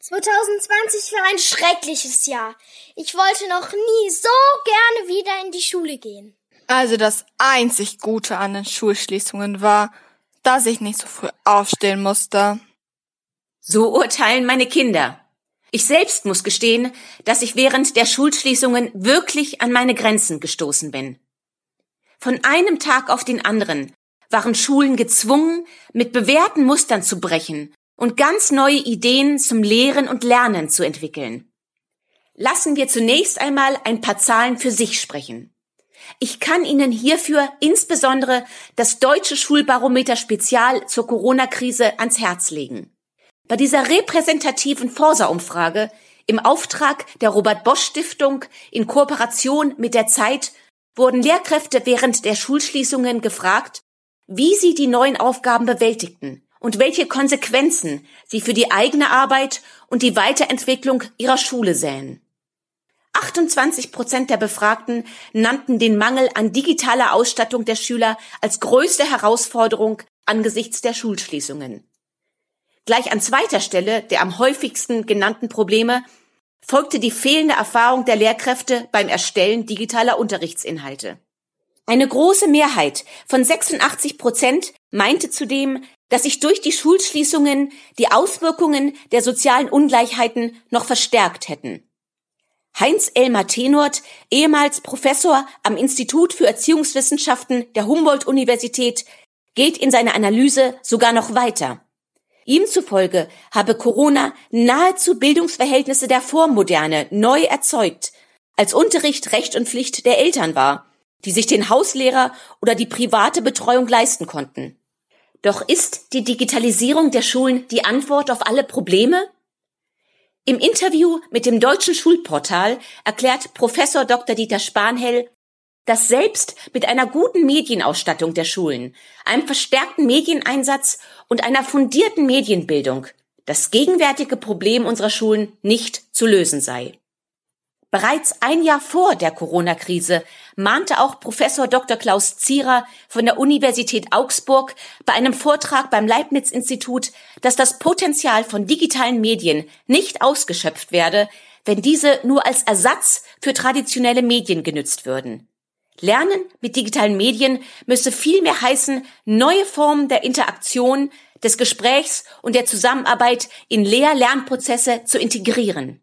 2020 war ein schreckliches Jahr. Ich wollte noch nie so gerne wieder in die Schule gehen. Also das einzig Gute an den Schulschließungen war, dass ich nicht so früh aufstehen musste. So urteilen meine Kinder. Ich selbst muss gestehen, dass ich während der Schulschließungen wirklich an meine Grenzen gestoßen bin. Von einem Tag auf den anderen waren Schulen gezwungen, mit bewährten Mustern zu brechen und ganz neue Ideen zum Lehren und Lernen zu entwickeln. Lassen wir zunächst einmal ein paar Zahlen für sich sprechen. Ich kann Ihnen hierfür insbesondere das Deutsche Schulbarometer Spezial zur Corona-Krise ans Herz legen. Bei dieser repräsentativen Forsa-Umfrage im Auftrag der Robert Bosch Stiftung in Kooperation mit der Zeit wurden Lehrkräfte während der Schulschließungen gefragt, wie sie die neuen Aufgaben bewältigten und welche Konsequenzen sie für die eigene Arbeit und die Weiterentwicklung ihrer Schule sähen. 28 Prozent der Befragten nannten den Mangel an digitaler Ausstattung der Schüler als größte Herausforderung angesichts der Schulschließungen. Gleich an zweiter Stelle der am häufigsten genannten Probleme folgte die fehlende Erfahrung der Lehrkräfte beim Erstellen digitaler Unterrichtsinhalte. Eine große Mehrheit von 86 Prozent meinte zudem, dass sich durch die Schulschließungen die Auswirkungen der sozialen Ungleichheiten noch verstärkt hätten. Heinz Elmar Tenort, ehemals Professor am Institut für Erziehungswissenschaften der Humboldt-Universität, geht in seiner Analyse sogar noch weiter. Ihm zufolge habe Corona nahezu Bildungsverhältnisse der Vormoderne neu erzeugt, als Unterricht Recht und Pflicht der Eltern war, die sich den Hauslehrer oder die private Betreuung leisten konnten. Doch ist die Digitalisierung der Schulen die Antwort auf alle Probleme? Im Interview mit dem Deutschen Schulportal erklärt Professor Dr. Dieter Spanhell, dass selbst mit einer guten Medienausstattung der Schulen, einem verstärkten Medieneinsatz und einer fundierten Medienbildung das gegenwärtige Problem unserer Schulen nicht zu lösen sei. Bereits ein Jahr vor der Corona-Krise mahnte auch Professor Dr. Klaus Zierer von der Universität Augsburg bei einem Vortrag beim Leibniz-Institut, dass das Potenzial von digitalen Medien nicht ausgeschöpft werde, wenn diese nur als Ersatz für traditionelle Medien genützt würden. Lernen mit digitalen Medien müsse vielmehr heißen, neue Formen der Interaktion, des Gesprächs und der Zusammenarbeit in Lehr-Lernprozesse zu integrieren.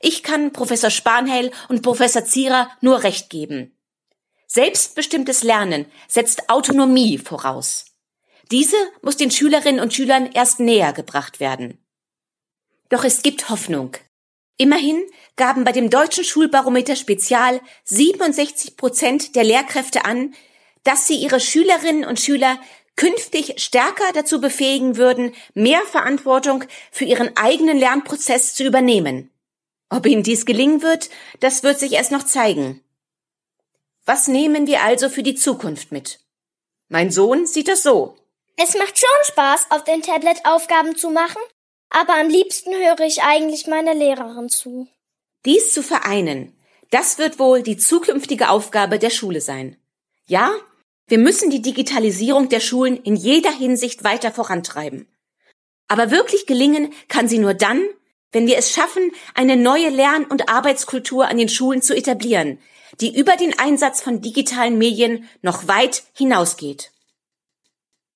Ich kann Professor Spanhell und Professor Zierer nur recht geben. Selbstbestimmtes Lernen setzt Autonomie voraus. Diese muss den Schülerinnen und Schülern erst näher gebracht werden. Doch es gibt Hoffnung. Immerhin gaben bei dem deutschen Schulbarometer Spezial 67 Prozent der Lehrkräfte an, dass sie ihre Schülerinnen und Schüler künftig stärker dazu befähigen würden, mehr Verantwortung für ihren eigenen Lernprozess zu übernehmen. Ob Ihnen dies gelingen wird, das wird sich erst noch zeigen. Was nehmen wir also für die Zukunft mit? Mein Sohn sieht das so. Es macht schon Spaß, auf dem Tablet Aufgaben zu machen, aber am liebsten höre ich eigentlich meiner Lehrerin zu. Dies zu vereinen, das wird wohl die zukünftige Aufgabe der Schule sein. Ja, wir müssen die Digitalisierung der Schulen in jeder Hinsicht weiter vorantreiben. Aber wirklich gelingen kann sie nur dann, wenn wir es schaffen, eine neue Lern- und Arbeitskultur an den Schulen zu etablieren, die über den Einsatz von digitalen Medien noch weit hinausgeht.